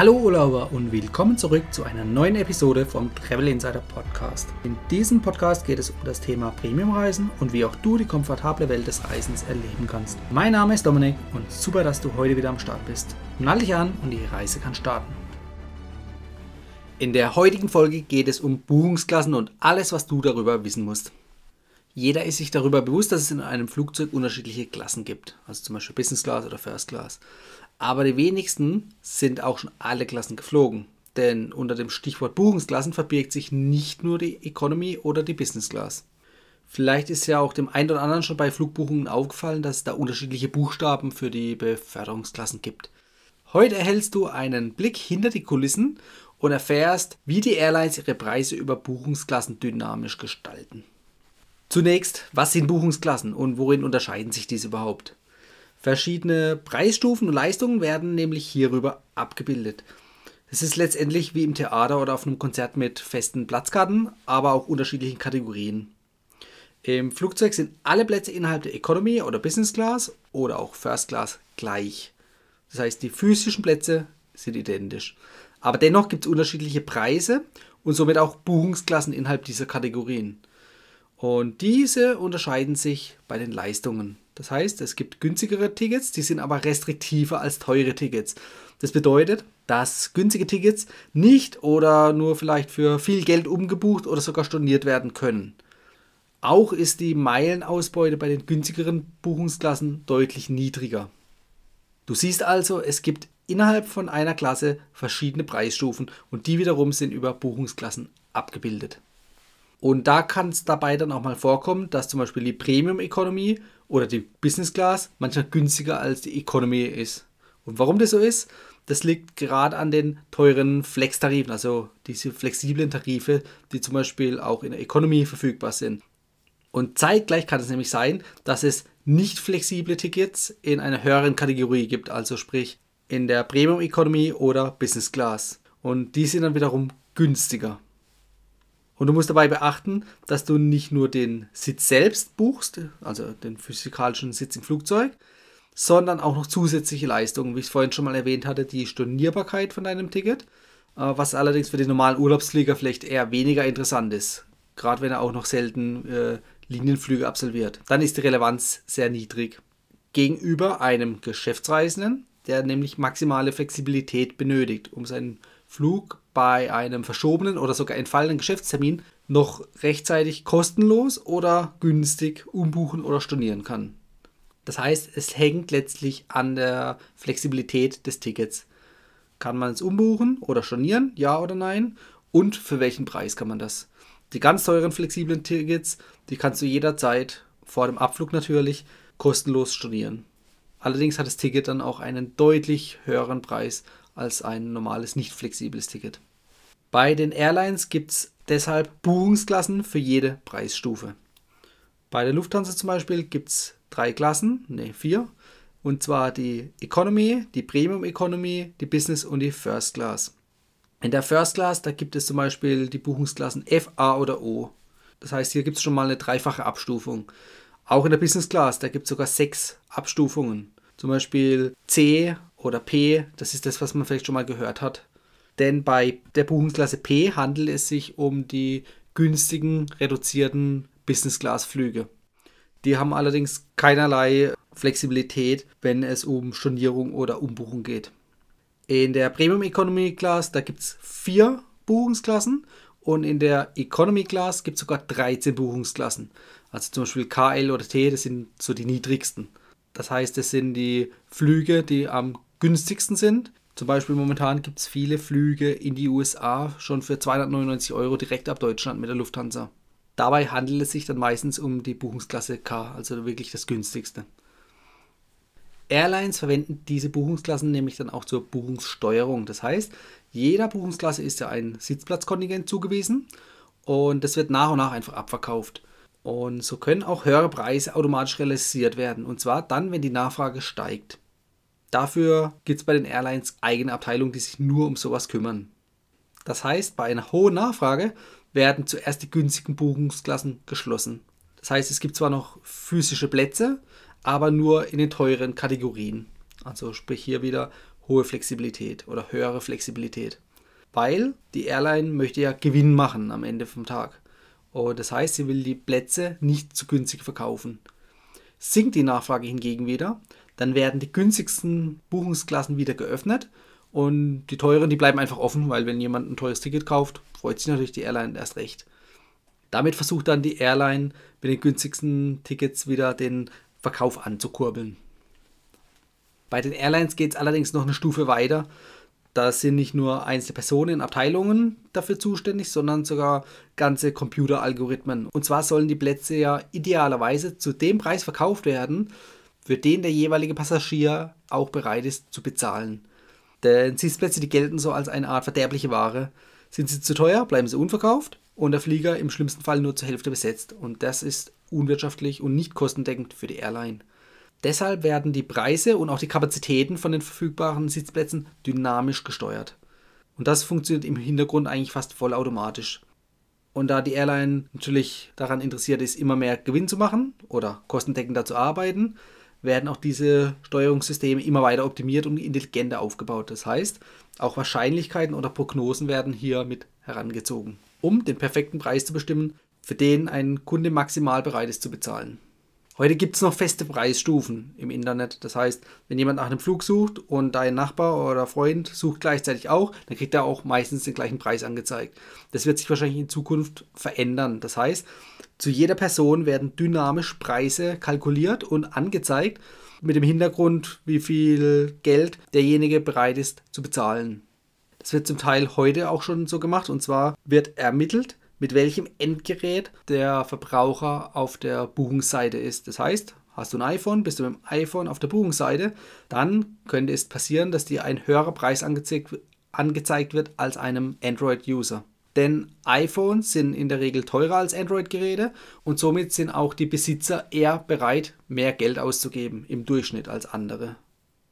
Hallo Urlauber und willkommen zurück zu einer neuen Episode vom Travel Insider Podcast. In diesem Podcast geht es um das Thema Premiumreisen und wie auch du die komfortable Welt des Reisens erleben kannst. Mein Name ist Dominik und super, dass du heute wieder am Start bist. Nall dich an und die Reise kann starten. In der heutigen Folge geht es um Buchungsklassen und alles, was du darüber wissen musst. Jeder ist sich darüber bewusst, dass es in einem Flugzeug unterschiedliche Klassen gibt, also zum Beispiel Business Class oder First Class. Aber die wenigsten sind auch schon alle Klassen geflogen. Denn unter dem Stichwort Buchungsklassen verbirgt sich nicht nur die Economy oder die Business Class. Vielleicht ist ja auch dem einen oder anderen schon bei Flugbuchungen aufgefallen, dass es da unterschiedliche Buchstaben für die Beförderungsklassen gibt. Heute erhältst du einen Blick hinter die Kulissen und erfährst, wie die Airlines ihre Preise über Buchungsklassen dynamisch gestalten. Zunächst, was sind Buchungsklassen und worin unterscheiden sich diese überhaupt? Verschiedene Preisstufen und Leistungen werden nämlich hierüber abgebildet. Es ist letztendlich wie im Theater oder auf einem Konzert mit festen Platzkarten, aber auch unterschiedlichen Kategorien. Im Flugzeug sind alle Plätze innerhalb der Economy oder Business Class oder auch First Class gleich. Das heißt, die physischen Plätze sind identisch. Aber dennoch gibt es unterschiedliche Preise und somit auch Buchungsklassen innerhalb dieser Kategorien. Und diese unterscheiden sich bei den Leistungen. Das heißt, es gibt günstigere Tickets, die sind aber restriktiver als teure Tickets. Das bedeutet, dass günstige Tickets nicht oder nur vielleicht für viel Geld umgebucht oder sogar storniert werden können. Auch ist die Meilenausbeute bei den günstigeren Buchungsklassen deutlich niedriger. Du siehst also, es gibt innerhalb von einer Klasse verschiedene Preisstufen und die wiederum sind über Buchungsklassen abgebildet. Und da kann es dabei dann auch mal vorkommen, dass zum Beispiel die Premium Economy oder die Business Class manchmal günstiger als die Economy ist. Und warum das so ist, das liegt gerade an den teuren Flex-Tarifen, also diese flexiblen Tarife, die zum Beispiel auch in der Economy verfügbar sind. Und zeitgleich kann es nämlich sein, dass es nicht flexible Tickets in einer höheren Kategorie gibt, also sprich in der Premium Economy oder Business Class. Und die sind dann wiederum günstiger. Und du musst dabei beachten, dass du nicht nur den Sitz selbst buchst, also den physikalischen Sitz im Flugzeug, sondern auch noch zusätzliche Leistungen, wie ich es vorhin schon mal erwähnt hatte, die Stornierbarkeit von deinem Ticket, äh, was allerdings für den normalen Urlaubsflieger vielleicht eher weniger interessant ist, gerade wenn er auch noch selten äh, Linienflüge absolviert. Dann ist die Relevanz sehr niedrig. Gegenüber einem Geschäftsreisenden, der nämlich maximale Flexibilität benötigt, um seinen Flug bei einem verschobenen oder sogar entfallenen Geschäftstermin noch rechtzeitig kostenlos oder günstig umbuchen oder stornieren kann. Das heißt, es hängt letztlich an der Flexibilität des Tickets. Kann man es umbuchen oder stornieren, ja oder nein? Und für welchen Preis kann man das? Die ganz teuren flexiblen Tickets, die kannst du jederzeit, vor dem Abflug natürlich, kostenlos stornieren. Allerdings hat das Ticket dann auch einen deutlich höheren Preis als ein normales nicht flexibles Ticket. Bei den Airlines gibt es deshalb Buchungsklassen für jede Preisstufe. Bei der Lufthansa zum Beispiel gibt es drei Klassen, ne vier, und zwar die Economy, die Premium Economy, die Business und die First Class. In der First Class, da gibt es zum Beispiel die Buchungsklassen F, A oder O. Das heißt, hier gibt es schon mal eine dreifache Abstufung. Auch in der Business Class, da gibt es sogar sechs Abstufungen. Zum Beispiel C oder P, das ist das, was man vielleicht schon mal gehört hat. Denn bei der Buchungsklasse P handelt es sich um die günstigen, reduzierten Business-Class-Flüge. Die haben allerdings keinerlei Flexibilität, wenn es um Stornierung oder Umbuchung geht. In der Premium Economy Class, da gibt es vier Buchungsklassen und in der Economy Class gibt es sogar 13 Buchungsklassen. Also zum Beispiel KL oder T, das sind so die niedrigsten. Das heißt, es sind die Flüge, die am günstigsten sind. Zum Beispiel momentan gibt es viele Flüge in die USA schon für 299 Euro direkt ab Deutschland mit der Lufthansa. Dabei handelt es sich dann meistens um die Buchungsklasse K, also wirklich das günstigste. Airlines verwenden diese Buchungsklassen nämlich dann auch zur Buchungssteuerung. Das heißt, jeder Buchungsklasse ist ja ein Sitzplatzkontingent zugewiesen und das wird nach und nach einfach abverkauft. Und so können auch höhere Preise automatisch realisiert werden. Und zwar dann, wenn die Nachfrage steigt. Dafür gibt es bei den Airlines eigene Abteilungen, die sich nur um sowas kümmern. Das heißt, bei einer hohen Nachfrage werden zuerst die günstigen Buchungsklassen geschlossen. Das heißt, es gibt zwar noch physische Plätze, aber nur in den teuren Kategorien. Also sprich hier wieder hohe Flexibilität oder höhere Flexibilität. Weil die Airline möchte ja Gewinn machen am Ende vom Tag. Und das heißt, sie will die Plätze nicht zu günstig verkaufen. Sinkt die Nachfrage hingegen wieder, dann werden die günstigsten Buchungsklassen wieder geöffnet und die teuren, die bleiben einfach offen, weil wenn jemand ein teures Ticket kauft, freut sich natürlich die Airline erst recht. Damit versucht dann die Airline mit den günstigsten Tickets wieder den Verkauf anzukurbeln. Bei den Airlines geht es allerdings noch eine Stufe weiter. Da sind nicht nur einzelne Personen in Abteilungen dafür zuständig, sondern sogar ganze Computeralgorithmen. Und zwar sollen die Plätze ja idealerweise zu dem Preis verkauft werden, für den der jeweilige Passagier auch bereit ist zu bezahlen. Denn Sitzplätze, die gelten so als eine Art verderbliche Ware. Sind sie zu teuer, bleiben sie unverkauft und der Flieger im schlimmsten Fall nur zur Hälfte besetzt. Und das ist unwirtschaftlich und nicht kostendeckend für die Airline. Deshalb werden die Preise und auch die Kapazitäten von den verfügbaren Sitzplätzen dynamisch gesteuert. Und das funktioniert im Hintergrund eigentlich fast vollautomatisch. Und da die Airline natürlich daran interessiert ist, immer mehr Gewinn zu machen oder kostendeckender zu arbeiten, werden auch diese Steuerungssysteme immer weiter optimiert und intelligenter aufgebaut. Das heißt, auch Wahrscheinlichkeiten oder Prognosen werden hier mit herangezogen, um den perfekten Preis zu bestimmen, für den ein Kunde maximal bereit ist zu bezahlen. Heute gibt es noch feste Preisstufen im Internet. Das heißt, wenn jemand nach einem Flug sucht und dein Nachbar oder Freund sucht gleichzeitig auch, dann kriegt er auch meistens den gleichen Preis angezeigt. Das wird sich wahrscheinlich in Zukunft verändern. Das heißt, zu jeder Person werden dynamisch Preise kalkuliert und angezeigt mit dem Hintergrund, wie viel Geld derjenige bereit ist zu bezahlen. Das wird zum Teil heute auch schon so gemacht und zwar wird ermittelt, mit welchem Endgerät der Verbraucher auf der Buchungsseite ist. Das heißt, hast du ein iPhone, bist du mit dem iPhone auf der Buchungsseite, dann könnte es passieren, dass dir ein höherer Preis angezeigt, angezeigt wird als einem Android-User. Denn iPhones sind in der Regel teurer als Android-Geräte und somit sind auch die Besitzer eher bereit, mehr Geld auszugeben im Durchschnitt als andere.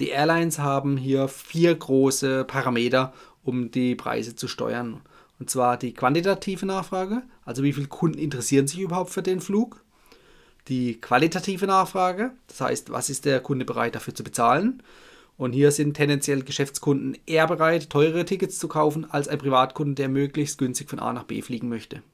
Die Airlines haben hier vier große Parameter, um die Preise zu steuern. Und zwar die quantitative Nachfrage, also wie viele Kunden interessieren sich überhaupt für den Flug. Die qualitative Nachfrage, das heißt, was ist der Kunde bereit dafür zu bezahlen. Und hier sind tendenziell Geschäftskunden eher bereit, teurere Tickets zu kaufen, als ein Privatkunde, der möglichst günstig von A nach B fliegen möchte.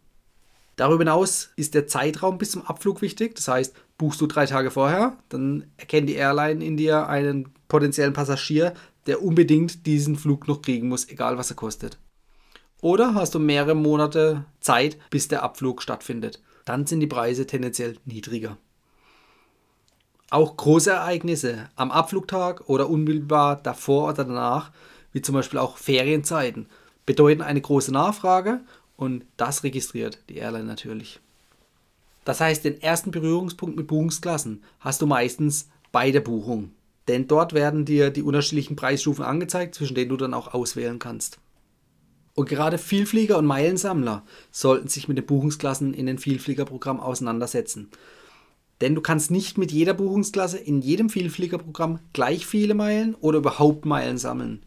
Darüber hinaus ist der Zeitraum bis zum Abflug wichtig. Das heißt, buchst du drei Tage vorher, dann erkennt die Airline in dir einen potenziellen Passagier, der unbedingt diesen Flug noch kriegen muss, egal was er kostet. Oder hast du mehrere Monate Zeit, bis der Abflug stattfindet. Dann sind die Preise tendenziell niedriger. Auch große Ereignisse am Abflugtag oder unmittelbar davor oder danach, wie zum Beispiel auch Ferienzeiten, bedeuten eine große Nachfrage und das registriert die Airline natürlich. Das heißt, den ersten Berührungspunkt mit Buchungsklassen hast du meistens bei der Buchung. Denn dort werden dir die unterschiedlichen Preisstufen angezeigt, zwischen denen du dann auch auswählen kannst. Und gerade Vielflieger und Meilensammler sollten sich mit den Buchungsklassen in den Vielfliegerprogramm auseinandersetzen. Denn du kannst nicht mit jeder Buchungsklasse in jedem Vielfliegerprogramm gleich viele Meilen oder überhaupt Meilen sammeln.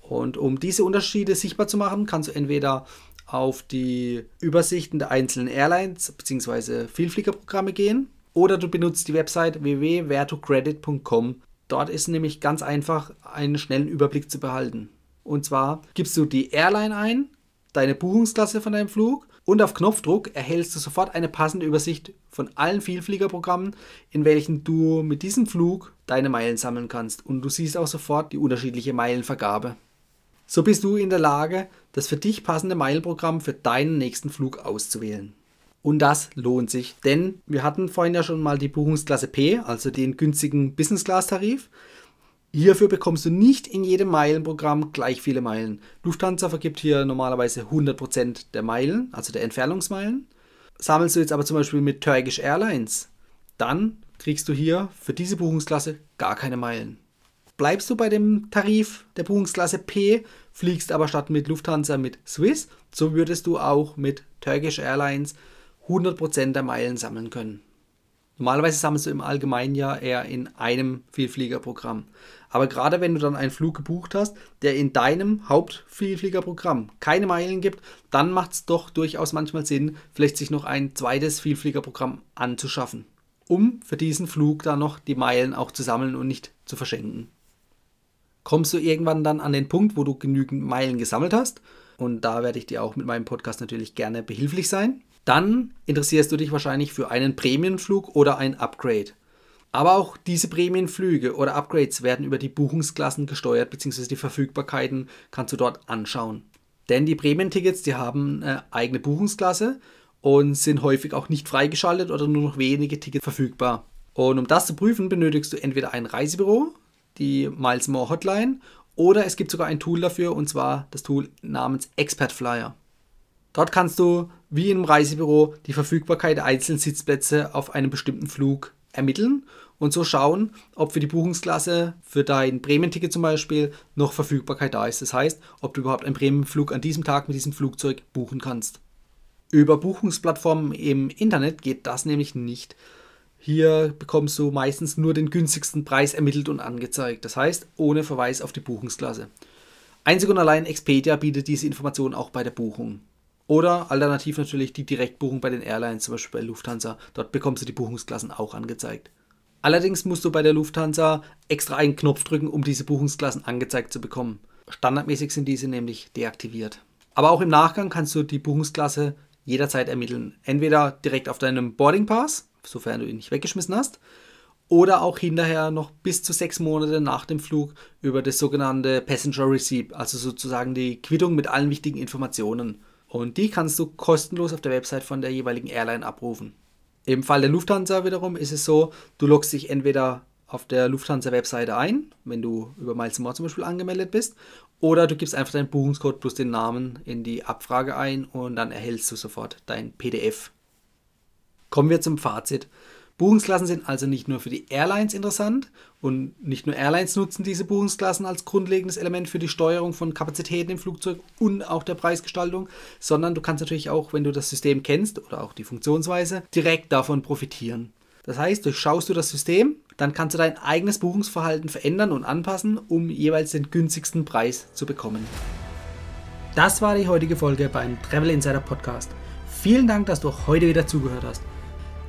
Und um diese Unterschiede sichtbar zu machen, kannst du entweder auf die Übersichten der einzelnen Airlines bzw. Vielfliegerprogramme gehen oder du benutzt die Website www.vertocredit.com. Dort ist nämlich ganz einfach einen schnellen Überblick zu behalten. Und zwar gibst du die Airline ein, deine Buchungsklasse von deinem Flug und auf Knopfdruck erhältst du sofort eine passende Übersicht von allen Vielfliegerprogrammen, in welchen du mit diesem Flug deine Meilen sammeln kannst. Und du siehst auch sofort die unterschiedliche Meilenvergabe. So bist du in der Lage, das für dich passende Meilenprogramm für deinen nächsten Flug auszuwählen. Und das lohnt sich, denn wir hatten vorhin ja schon mal die Buchungsklasse P, also den günstigen Business Class Tarif. Hierfür bekommst du nicht in jedem Meilenprogramm gleich viele Meilen. Lufthansa vergibt hier normalerweise 100% der Meilen, also der Entfernungsmeilen. Sammelst du jetzt aber zum Beispiel mit Turkish Airlines, dann kriegst du hier für diese Buchungsklasse gar keine Meilen. Bleibst du bei dem Tarif der Buchungsklasse P, fliegst aber statt mit Lufthansa mit Swiss, so würdest du auch mit Turkish Airlines 100% der Meilen sammeln können. Normalerweise sammelst du im Allgemeinen ja eher in einem Vielfliegerprogramm. Aber gerade wenn du dann einen Flug gebucht hast, der in deinem Hauptvielfliegerprogramm keine Meilen gibt, dann macht es doch durchaus manchmal Sinn, vielleicht sich noch ein zweites Vielfliegerprogramm anzuschaffen, um für diesen Flug dann noch die Meilen auch zu sammeln und nicht zu verschenken. kommst du irgendwann dann an den Punkt, wo du genügend Meilen gesammelt hast. Und da werde ich dir auch mit meinem Podcast natürlich gerne behilflich sein. Dann interessierst du dich wahrscheinlich für einen Prämienflug oder ein Upgrade. Aber auch diese Prämienflüge oder Upgrades werden über die Buchungsklassen gesteuert, beziehungsweise die Verfügbarkeiten kannst du dort anschauen. Denn die Prämientickets, die haben eine eigene Buchungsklasse und sind häufig auch nicht freigeschaltet oder nur noch wenige Tickets verfügbar. Und um das zu prüfen, benötigst du entweder ein Reisebüro, die Miles More Hotline, oder es gibt sogar ein Tool dafür, und zwar das Tool namens Expert Flyer. Dort kannst du, wie im Reisebüro, die Verfügbarkeit der einzelnen Sitzplätze auf einem bestimmten Flug ermitteln und so schauen, ob für die Buchungsklasse, für dein Prämienticket zum Beispiel, noch Verfügbarkeit da ist. Das heißt, ob du überhaupt einen Prämienflug an diesem Tag mit diesem Flugzeug buchen kannst. Über Buchungsplattformen im Internet geht das nämlich nicht. Hier bekommst du meistens nur den günstigsten Preis ermittelt und angezeigt, das heißt ohne Verweis auf die Buchungsklasse. Einzig und allein Expedia bietet diese Information auch bei der Buchung. Oder alternativ natürlich die Direktbuchung bei den Airlines, zum Beispiel bei Lufthansa. Dort bekommst du die Buchungsklassen auch angezeigt. Allerdings musst du bei der Lufthansa extra einen Knopf drücken, um diese Buchungsklassen angezeigt zu bekommen. Standardmäßig sind diese nämlich deaktiviert. Aber auch im Nachgang kannst du die Buchungsklasse jederzeit ermitteln. Entweder direkt auf deinem Boarding Pass, sofern du ihn nicht weggeschmissen hast, oder auch hinterher noch bis zu sechs Monate nach dem Flug über das sogenannte Passenger Receipt, also sozusagen die Quittung mit allen wichtigen Informationen. Und die kannst du kostenlos auf der Website von der jeweiligen Airline abrufen. Im Fall der Lufthansa wiederum ist es so, du loggst dich entweder auf der Lufthansa-Webseite ein, wenn du über Miles More zum Beispiel angemeldet bist, oder du gibst einfach deinen Buchungscode plus den Namen in die Abfrage ein und dann erhältst du sofort dein PDF. Kommen wir zum Fazit. Buchungsklassen sind also nicht nur für die Airlines interessant und nicht nur Airlines nutzen diese Buchungsklassen als grundlegendes Element für die Steuerung von Kapazitäten im Flugzeug und auch der Preisgestaltung, sondern du kannst natürlich auch, wenn du das System kennst oder auch die Funktionsweise, direkt davon profitieren. Das heißt, durchschaust du das System, dann kannst du dein eigenes Buchungsverhalten verändern und anpassen, um jeweils den günstigsten Preis zu bekommen. Das war die heutige Folge beim Travel Insider Podcast. Vielen Dank, dass du heute wieder zugehört hast.